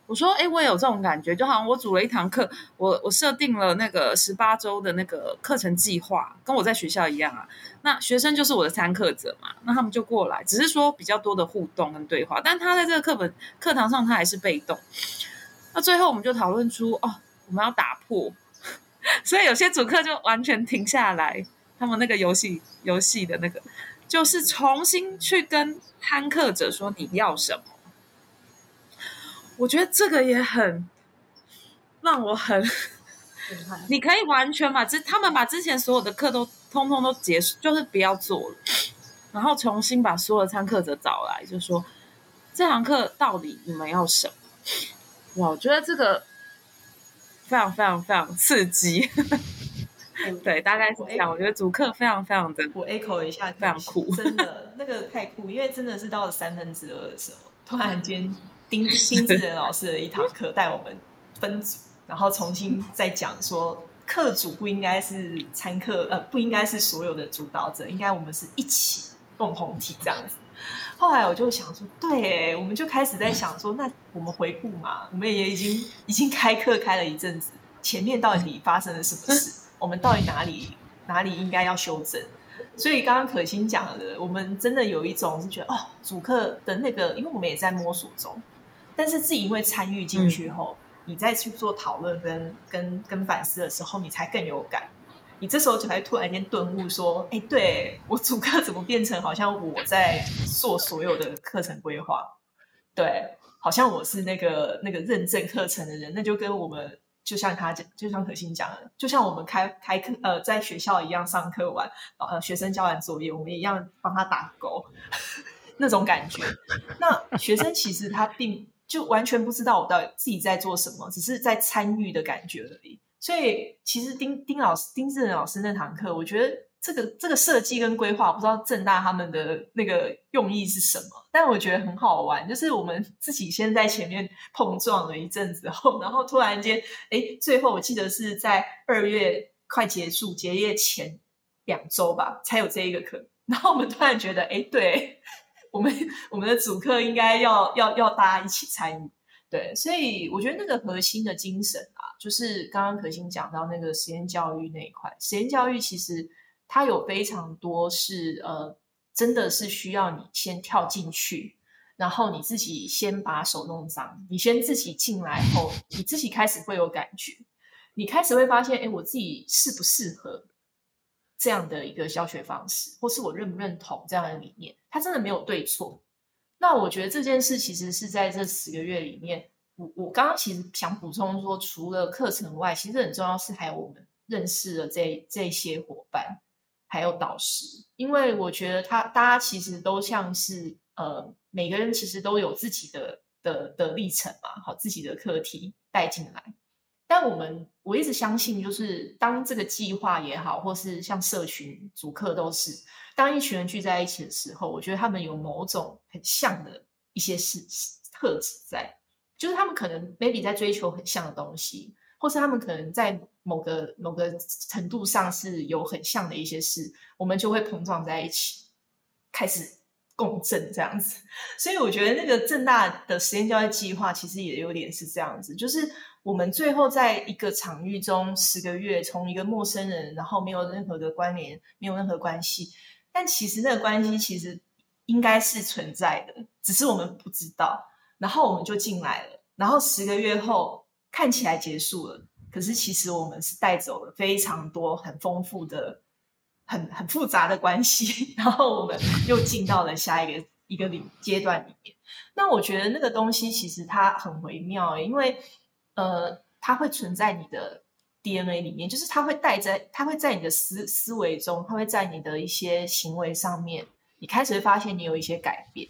我说，哎，我也有这种感觉，就好像我组了一堂课，我我设定了那个十八周的那个课程计划，跟我在学校一样啊。那学生就是我的参课者嘛，那他们就过来，只是说比较多的互动跟对话，但他在这个课本课堂上他还是被动。那最后我们就讨论出，哦，我们要打破，所以有些主课就完全停下来，他们那个游戏游戏的那个。就是重新去跟参课者说你要什么，我觉得这个也很让我很，你可以完全把之他们把之前所有的课都通通都结束，就是不要做了，然后重新把所有的参课者找来，就说这堂课到底你们要什么？哇，我觉得这个非常非常非常刺激。对，大概是这样。我觉得主课非常非常的，我 echo 一下，非常酷，真的那个太酷，因为真的是到了三分之二的时候，突然间丁 丁志仁老师的一堂课带我们分组，然后重新再讲说课主不应该是参课，呃，不应该是所有的主导者，应该我们是一起共同体这样子。后来我就想说，对，我们就开始在想说，那我们回顾嘛，我们也已经已经开课开了一阵子，前面到底发生了什么事？我们到底哪里哪里应该要修正？所以刚刚可心讲的，我们真的有一种是觉得哦，主课的那个，因为我们也在摸索中，但是自己因为参与进去后，嗯、你再去做讨论跟跟跟反思的时候，你才更有感。你这时候就才突然间顿悟，说：“哎，对，我主课怎么变成好像我在做所有的课程规划？对，好像我是那个那个认证课程的人，那就跟我们。”就像他讲，就像可心讲的，就像我们开开课呃，在学校一样上课完，呃，学生交完作业，我们一样帮他打勾，那种感觉。那学生其实他并就完全不知道我到底自己在做什么，只是在参与的感觉而已。所以其实丁丁老师丁志仁老师那堂课，我觉得这个这个设计跟规划，不知道正大他们的那个用意是什么，但我觉得很好玩，就是我们自己先在前面碰撞了一阵子后，然后突然间，哎，最后我记得是在二月快结束结业前两周吧，才有这一个课，然后我们突然觉得，哎，对，我们我们的主课应该要要要大家一起参与。对，所以我觉得那个核心的精神啊，就是刚刚可心讲到那个实验教育那一块。实验教育其实它有非常多是呃，真的是需要你先跳进去，然后你自己先把手弄脏，你先自己进来后，你自己开始会有感觉，你开始会发现，哎，我自己适不适合这样的一个教学方式，或是我认不认同这样的理念？它真的没有对错。那我觉得这件事其实是在这十个月里面，我我刚刚其实想补充说，除了课程外，其实很重要是还有我们认识了这这些伙伴，还有导师，因为我觉得他大家其实都像是呃，每个人其实都有自己的的的历程嘛，好，自己的课题带进来。但我们我一直相信，就是当这个计划也好，或是像社群主课都是，当一群人聚在一起的时候，我觉得他们有某种很像的一些事特质在，就是他们可能 maybe 在追求很像的东西，或是他们可能在某个某个程度上是有很像的一些事，我们就会碰撞在一起，开始共振这样子。所以我觉得那个正大的实验教育计划其实也有点是这样子，就是。我们最后在一个场域中十个月，从一个陌生人，然后没有任何的关联，没有任何关系，但其实那个关系其实应该是存在的，只是我们不知道。然后我们就进来了，然后十个月后看起来结束了，可是其实我们是带走了非常多很丰富的、很很复杂的关系，然后我们又进到了下一个一个领阶段里面。那我觉得那个东西其实它很微妙，因为。呃，它会存在你的 DNA 里面，就是它会带在，它会在你的思思维中，它会在你的一些行为上面，你开始会发现你有一些改变，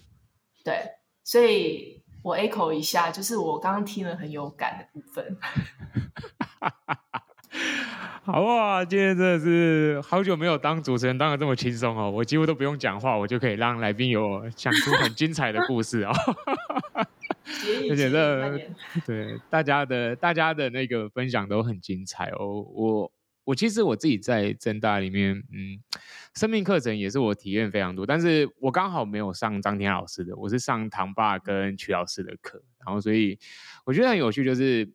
对，所以我 echo 一下，就是我刚刚听了很有感的部分。好啊，今天真的是好久没有当主持人当的这么轻松哦，我几乎都不用讲话，我就可以让来宾有讲出很精彩的故事哦。而且这对大家的大家的那个分享都很精彩哦。我我其实我自己在政大里面，嗯，生命课程也是我体验非常多，但是我刚好没有上张天老师的，我是上唐爸跟曲老师的课，然后所以我觉得很有趣，就是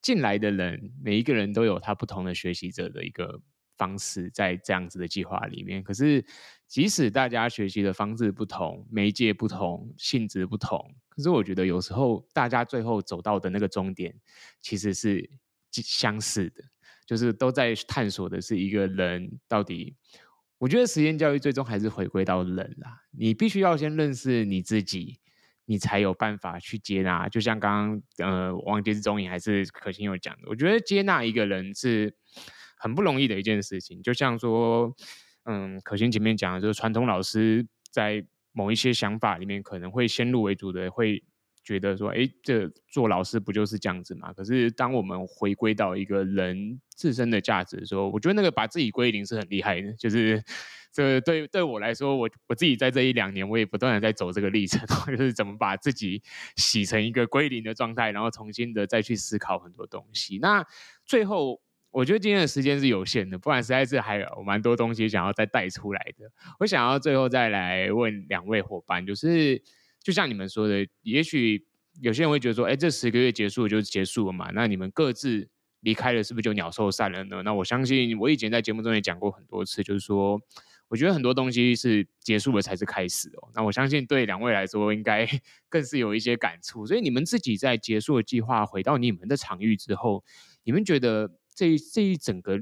进来的人每一个人都有他不同的学习者的一个方式，在这样子的计划里面，可是即使大家学习的方式不同，媒介不同，性质不同。可是我觉得有时候大家最后走到的那个终点其实是相似的，就是都在探索的是一个人到底。我觉得实验教育最终还是回归到人啦，你必须要先认识你自己，你才有办法去接纳。就像刚刚呃，忘记是中影还是可心有讲的，我觉得接纳一个人是很不容易的一件事情。就像说，嗯，可心前面讲的就是传统老师在。某一些想法里面可能会先入为主的会觉得说，哎，这做老师不就是这样子嘛？可是当我们回归到一个人自身的价值的时候，我觉得那个把自己归零是很厉害的。就是这对对我来说，我我自己在这一两年，我也不断的在走这个历程，就是怎么把自己洗成一个归零的状态，然后重新的再去思考很多东西。那最后。我觉得今天的时间是有限的，不然实在是还有蛮多东西想要再带出来的。我想要最后再来问两位伙伴，就是就像你们说的，也许有些人会觉得说，哎，这十个月结束就结束了嘛？那你们各自离开了，是不是就鸟兽散了呢？那我相信，我以前在节目中也讲过很多次，就是说，我觉得很多东西是结束了才是开始哦。那我相信对两位来说，应该 更是有一些感触。所以你们自己在结束的计划回到你们的场域之后，你们觉得？这一这一整个，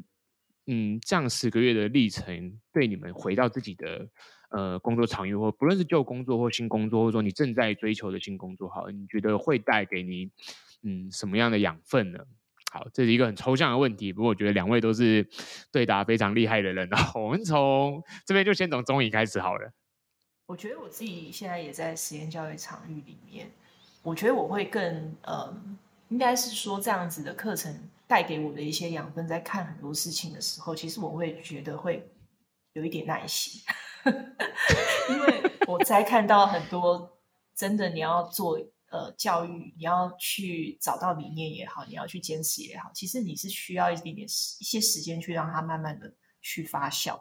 嗯，这样十个月的历程，对你们回到自己的呃工作场域，或不论是旧工作或新工作，或者说你正在追求的新工作，好，你觉得会带给你嗯什么样的养分呢？好，这是一个很抽象的问题，不过我觉得两位都是对答非常厉害的人。我们从这边就先从中影开始好了。我觉得我自己现在也在实验教育场域里面，我觉得我会更呃，应该是说这样子的课程。带给我的一些养分，在看很多事情的时候，其实我会觉得会有一点耐心，因为我在看到很多真的你要做呃教育，你要去找到理念也好，你要去坚持也好，其实你是需要一点点一些时间去让它慢慢的去发酵。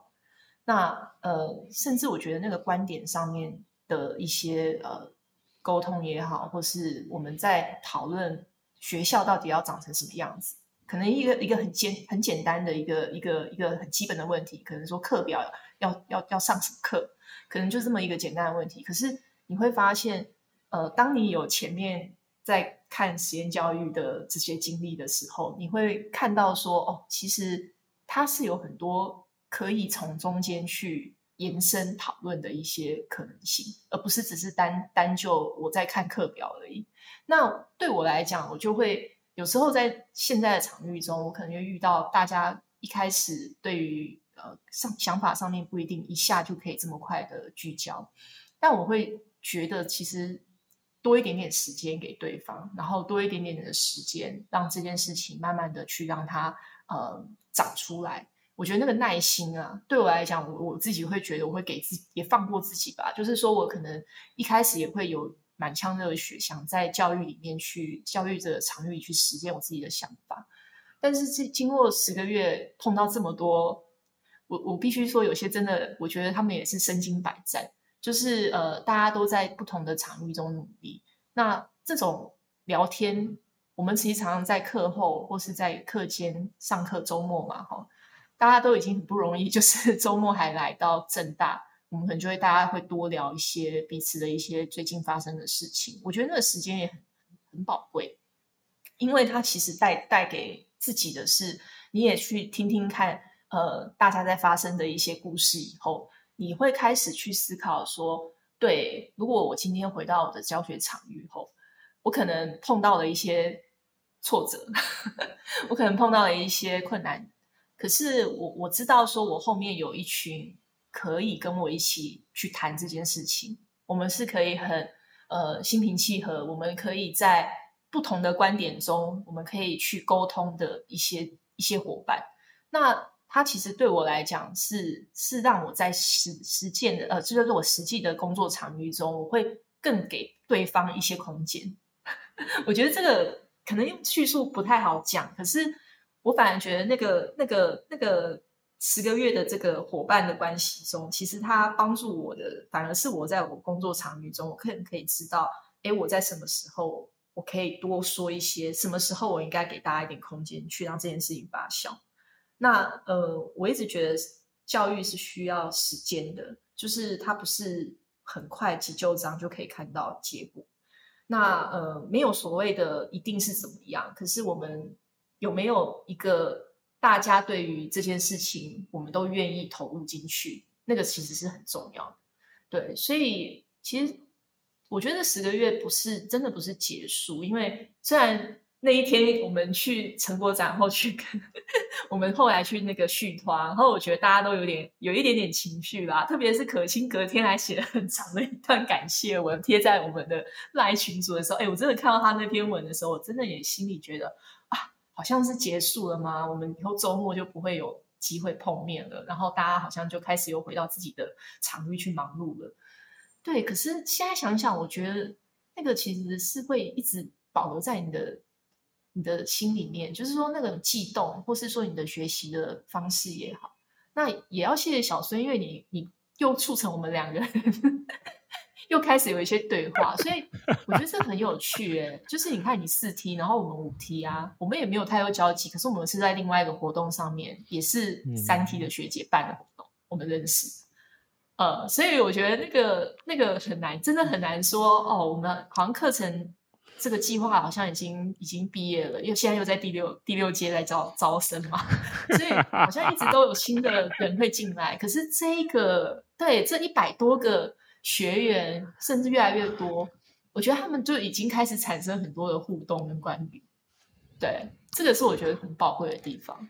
那呃，甚至我觉得那个观点上面的一些呃沟通也好，或是我们在讨论学校到底要长成什么样子，可能一个一个很简很简单的一个一个一个很基本的问题，可能说课表要要要上什么课，可能就这么一个简单的问题。可是你会发现，呃，当你有前面在看实验教育的这些经历的时候，你会看到说，哦，其实它是有很多。可以从中间去延伸讨论的一些可能性，而不是只是单单就我在看课表而已。那对我来讲，我就会有时候在现在的场域中，我可能就遇到大家一开始对于上想法上面不一定一下就可以这么快的聚焦，但我会觉得其实多一点点时间给对方，然后多一点点的时间，让这件事情慢慢的去让它呃长出来。我觉得那个耐心啊，对我来讲，我我自己会觉得，我会给自己也放过自己吧。就是说我可能一开始也会有满腔热血，想在教育里面去教育者场域去实践我自己的想法。但是这经过十个月碰到这么多，我我必须说，有些真的，我觉得他们也是身经百战。就是呃，大家都在不同的场域中努力。那这种聊天，我们其实常常在课后或是在课间上课，周末嘛，哈。大家都已经很不容易，就是周末还来到正大，我们可能就会大家会多聊一些彼此的一些最近发生的事情。我觉得那个时间也很很宝贵，因为它其实带带给自己的是，你也去听听看，呃，大家在发生的一些故事以后，你会开始去思考说，对，如果我今天回到我的教学场域后，我可能碰到了一些挫折，我可能碰到了一些困难。可是我我知道，说我后面有一群可以跟我一起去谈这件事情，我们是可以很呃心平气和，我们可以在不同的观点中，我们可以去沟通的一些一些伙伴。那他其实对我来讲是是让我在实实践的呃，这就是我实际的工作场域中，我会更给对方一些空间。我觉得这个可能用叙述不太好讲，可是。我反而觉得那个、那个、那个十个月的这个伙伴的关系中，其实他帮助我的，反而是我在我工作场域中，我可能可以知道，哎，我在什么时候我可以多说一些，什么时候我应该给大家一点空间，去让这件事情发酵。那呃，我一直觉得教育是需要时间的，就是它不是很快急就章就可以看到结果。那呃，没有所谓的一定是怎么样，可是我们。有没有一个大家对于这件事情，我们都愿意投入进去？那个其实是很重要的。对，所以其实我觉得十个月不是真的不是结束，因为虽然那一天我们去成果展后去跟我们后来去那个续团，然后我觉得大家都有点有一点点情绪啦，特别是可卿隔天还写了很长的一段感谢文贴在我们的赖群组的时候，哎，我真的看到他那篇文的时候，我真的也心里觉得啊。好像是结束了吗？我们以后周末就不会有机会碰面了，然后大家好像就开始又回到自己的场域去忙碌了。对，可是现在想想，我觉得那个其实是会一直保留在你的你的心里面，就是说那个悸动，或是说你的学习的方式也好。那也要谢谢小孙，因为你你又促成我们两个人。又开始有一些对话，所以我觉得这很有趣诶。就是你看，你四 T，然后我们五 T 啊，我们也没有太多交集，可是我们是在另外一个活动上面，也是三 T 的学姐办的活动，嗯、我们认识。呃，所以我觉得那个那个很难，真的很难说哦。我们好像课程这个计划好像已经已经毕业了，又现在又在第六第六届在招招生嘛，所以好像一直都有新的人会进来。可是这个对这一百多个。学员甚至越来越多，我觉得他们就已经开始产生很多的互动跟关于。对，这个是我觉得很宝贵的地方。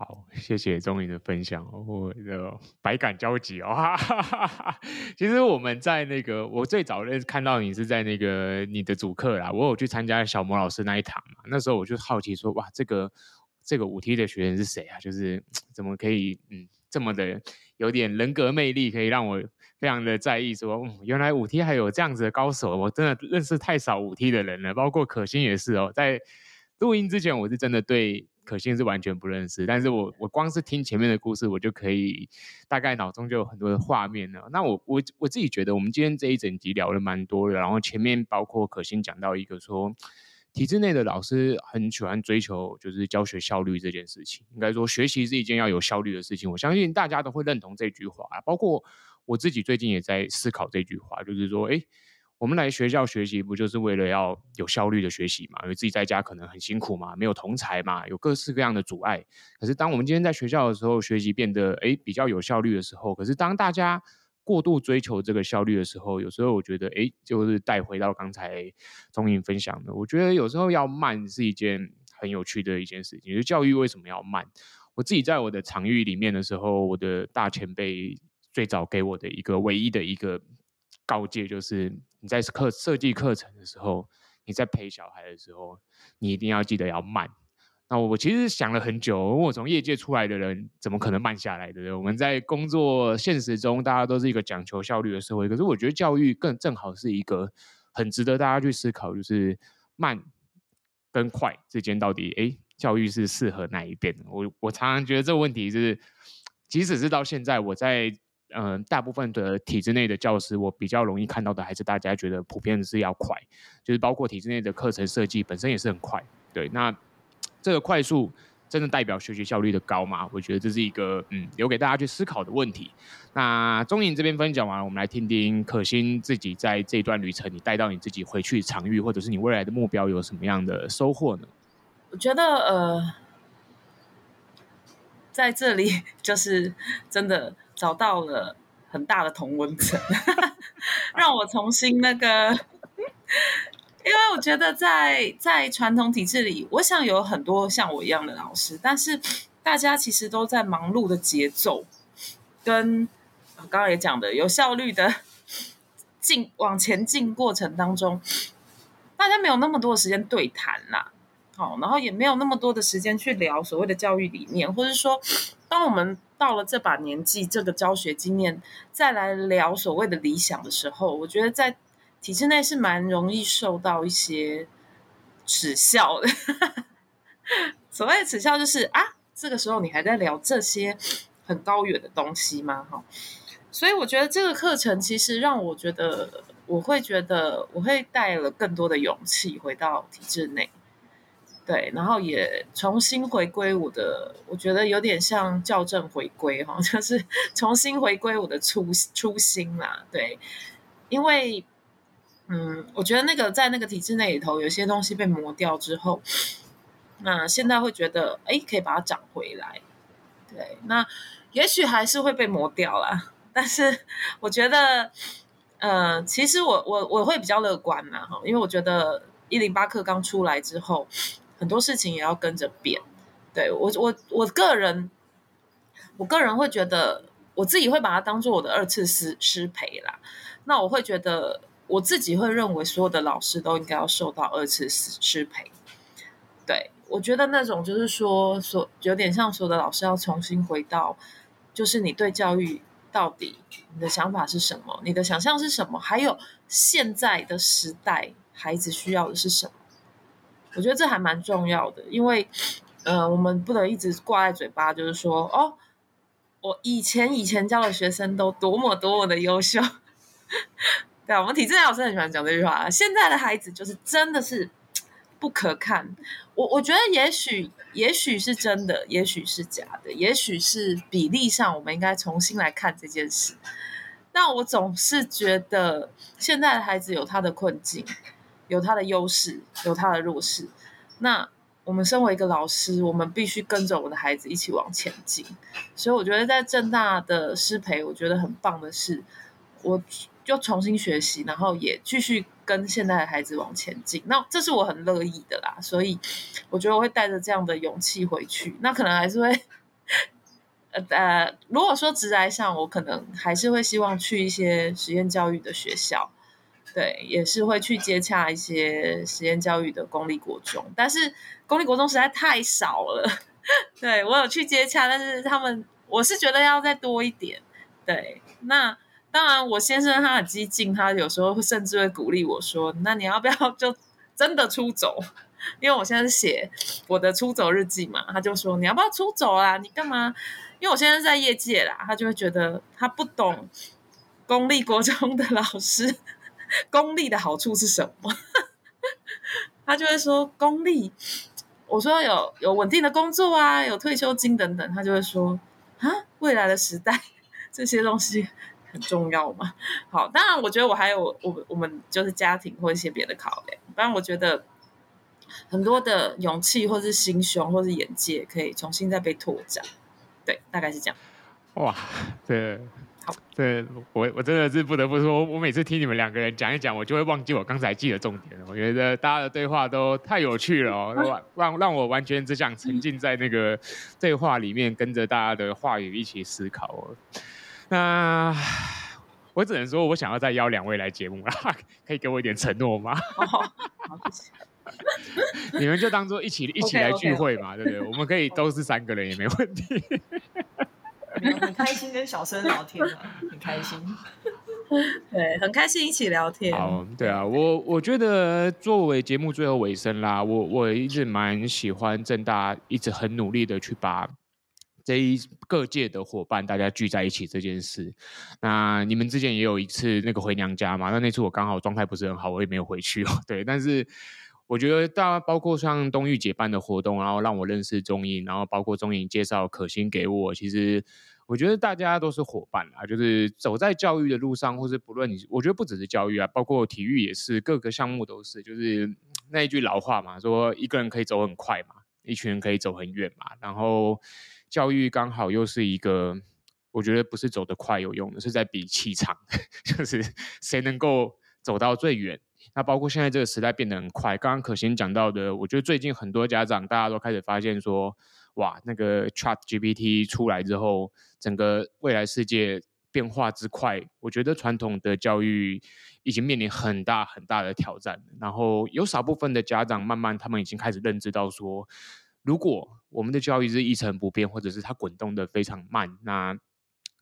好，谢谢钟颖的分享，我的百感交集哦。哈哈哈哈，其实我们在那个，我最早认识看到你是在那个你的主课啦，我有去参加小魔老师那一堂嘛，那时候我就好奇说，哇，这个这个五 T 的学员是谁啊？就是怎么可以嗯。这么的有点人格魅力，可以让我非常的在意说，说、嗯、原来五 T 还有这样子的高手，我真的认识太少五 T 的人了，包括可心也是哦，在录音之前，我是真的对。可心是完全不认识，但是我我光是听前面的故事，我就可以大概脑中就有很多的画面了。那我我我自己觉得，我们今天这一整集聊了蛮多的，然后前面包括可心讲到一个说，体制内的老师很喜欢追求就是教学效率这件事情，应该说学习是一件要有效率的事情。我相信大家都会认同这句话，包括我自己最近也在思考这句话，就是说，哎。我们来学校学习，不就是为了要有效率的学习嘛？因为自己在家可能很辛苦嘛，没有同才嘛，有各式各样的阻碍。可是当我们今天在学校的时候，学习变得诶比较有效率的时候，可是当大家过度追求这个效率的时候，有时候我觉得诶就是带回到刚才钟颖分享的，我觉得有时候要慢是一件很有趣的一件事情。就教育为什么要慢？我自己在我的场域里面的时候，我的大前辈最早给我的一个唯一的一个告诫就是。你在课设计课程的时候，你在陪小孩的时候，你一定要记得要慢。那我其实想了很久，我从业界出来的人，怎么可能慢下来的？我们在工作现实中，大家都是一个讲求效率的社会。可是我觉得教育更正好是一个很值得大家去思考，就是慢跟快之间到底，哎，教育是适合哪一边？我我常常觉得这个问题是，即使是到现在，我在。嗯、大部分的体制内的教师，我比较容易看到的还是大家觉得普遍是要快，就是包括体制内的课程设计本身也是很快。对，那这个快速真的代表学习效率的高吗？我觉得这是一个嗯，留给大家去思考的问题。那钟颖这边分享完了，我们来听听可心自己在这段旅程，你带到你自己回去场域，或者是你未来的目标有什么样的收获呢？我觉得呃，在这里 就是真的。找到了很大的同温层，让我重新那个，因为我觉得在在传统体制里，我想有很多像我一样的老师，但是大家其实都在忙碌的节奏，跟刚刚也讲的有效率的进往前进过程当中，大家没有那么多的时间对谈啦，好，然后也没有那么多的时间去聊所谓的教育理念，或者说当我们。到了这把年纪，这个教学经验，再来聊所谓的理想的时候，我觉得在体制内是蛮容易受到一些耻笑的。所谓的耻笑就是啊，这个时候你还在聊这些很高远的东西吗？哈，所以我觉得这个课程其实让我觉得，我会觉得我会带了更多的勇气回到体制内。对，然后也重新回归我的，我觉得有点像校正回归哈，就是重新回归我的初初心啦。对，因为嗯，我觉得那个在那个体制内里头，有些东西被磨掉之后，那现在会觉得哎，可以把它长回来。对，那也许还是会被磨掉啦，但是我觉得，呃，其实我我我会比较乐观呐哈，因为我觉得一零八课刚出来之后。很多事情也要跟着变，对，我我我个人，我个人会觉得，我自己会把它当做我的二次师师培啦。那我会觉得，我自己会认为所有的老师都应该要受到二次师师培。对，我觉得那种就是说，所有点像所有的老师要重新回到，就是你对教育到底你的想法是什么，你的想象是什么，还有现在的时代孩子需要的是什么。我觉得这还蛮重要的，因为，呃，我们不能一直挂在嘴巴，就是说，哦，我以前以前教的学生都多么多么的优秀，对啊，我们体制内老师很喜欢讲这句话。现在的孩子就是真的是不可看，我我觉得也许也许是真的，也许是假的，也许是比例上，我们应该重新来看这件事。但我总是觉得现在的孩子有他的困境。有他的优势，有他的弱势。那我们身为一个老师，我们必须跟着我的孩子一起往前进。所以我觉得在政大的师培，我觉得很棒的是，我就重新学习，然后也继续跟现在的孩子往前进。那这是我很乐意的啦。所以我觉得我会带着这样的勇气回去。那可能还是会，呃呃，如果说职涯上，我可能还是会希望去一些实验教育的学校。对，也是会去接洽一些实验教育的公立国中，但是公立国中实在太少了。对，我有去接洽，但是他们我是觉得要再多一点。对，那当然，我先生他很激进，他有时候甚至会鼓励我说：“那你要不要就真的出走？” 因为我现在是写我的出走日记嘛，他就说：“你要不要出走啊？你干嘛？”因为我现在在业界啦，他就会觉得他不懂公立国中的老师，公立的好处是什么？他就会说公立，我说有有稳定的工作啊，有退休金等等，他就会说啊，未来的时代 这些东西很重要嘛。好，当然我觉得我还有我我们就是家庭或一些别的考量，当然我觉得很多的勇气或是心胸或是眼界可以重新再被拓展。对，大概是这样。哇，对，好，对我我真的是不得不说，我每次听你们两个人讲一讲，我就会忘记我刚才记的重点。我觉得大家的对话都太有趣了哦，让让让我完全只想沉浸在那个对话里面，跟着大家的话语一起思考哦。那我只能说，我想要再邀两位来节目啦，可以给我一点承诺吗？你们就当做一起一起来聚会嘛，okay, okay. 对不对？我们可以都是三个人也没问题。很开心跟小生聊天啊，很开心。对，很开心一起聊天。好，对啊，我我觉得作为节目最后尾声啦，我我一直蛮喜欢正大一直很努力的去把这一各界的伙伴大家聚在一起这件事。那你们之前也有一次那个回娘家嘛？那那次我刚好状态不是很好，我也没有回去哦。对，但是。我觉得大家包括像东玉姐办的活动，然后让我认识中英，然后包括中英介绍可心给我，其实我觉得大家都是伙伴啊，就是走在教育的路上，或是不论你，我觉得不只是教育啊，包括体育也是，各个项目都是，就是那一句老话嘛，说一个人可以走很快嘛，一群人可以走很远嘛，然后教育刚好又是一个，我觉得不是走得快有用的，是在比气场，就是谁能够走到最远。那包括现在这个时代变得很快，刚刚可心讲到的，我觉得最近很多家长大家都开始发现说，哇，那个 ChatGPT 出来之后，整个未来世界变化之快，我觉得传统的教育已经面临很大很大的挑战。然后有少部分的家长慢慢他们已经开始认知到说，如果我们的教育是一成不变，或者是它滚动的非常慢，那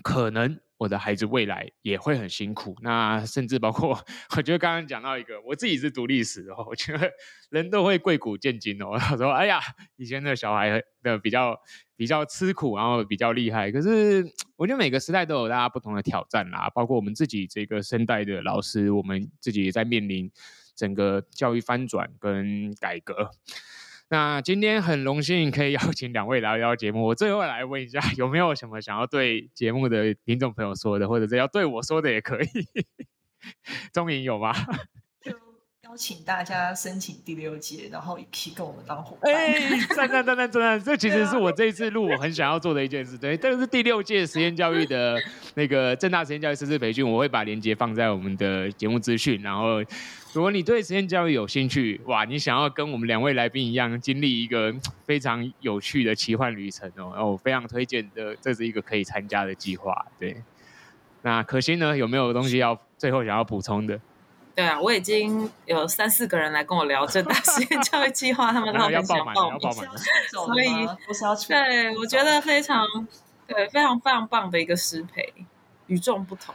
可能。我的孩子未来也会很辛苦，那甚至包括，我觉得刚刚讲到一个，我自己是读历史的，我觉得人都会贵古贱今哦。他说：“哎呀，以前的小孩的比较比较吃苦，然后比较厉害。可是我觉得每个时代都有大家不同的挑战啦，包括我们自己这个生代的老师，我们自己也在面临整个教育翻转跟改革。” 那今天很荣幸可以邀请两位来聊节目。我最后来问一下，有没有什么想要对节目的听众朋友说的，或者是要对我说的也可以。钟颖有吗？邀请大家申请第六届，然后一起跟我们当伙伴。哎，赞赞赞赞赞！这其实是我这一次录我很想要做的一件事。对，这个是第六届实验教育的那个正大实验教育师资培训，我会把链接放在我们的节目资讯，然后。如果你对实验教育有兴趣，哇，你想要跟我们两位来宾一样经历一个非常有趣的奇幻旅程哦，然后我非常推荐的，这是一个可以参加的计划。对，那可心呢，有没有东西要最后想要补充的？对啊，我已经有三四个人来跟我聊这大 实验教育计划，他们都很想报名，所以不是要出，对，我觉得非常对，非常非常棒的一个师培，与众不同。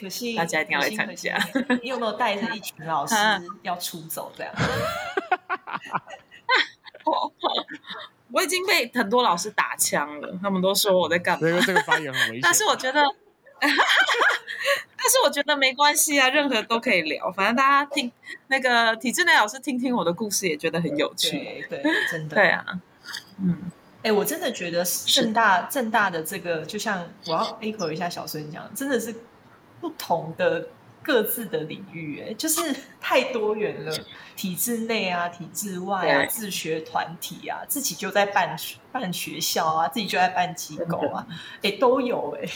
可惜大家一定要来参加。你有没有带着一群老师要出走这样？我已经被很多老师打枪了，他们都说我在干嘛？这个这个发言很危险。但是我觉得，但是我觉得没关系啊，任何都可以聊。反正大家听那个体制内老师听听我的故事，也觉得很有趣。对，对，真的。对啊，嗯，哎、欸，我真的觉得正大正大的这个，就像我要 echo 一下小孙讲，真的是。不同的各自的领域，哎，就是太多元了。体制内啊，体制外啊，自学团体啊，自己就在办办学校啊，自己就在办机构啊，哎，都有哎，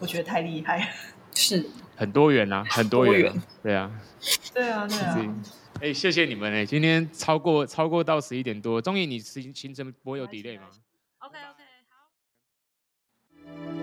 我觉得太厉害，是很多元啊，很多元，对啊，对啊，对啊。哎，谢谢你们哎，今天超过超过到十一点多，中医你行行程不会有 delay 吗？OK OK，好。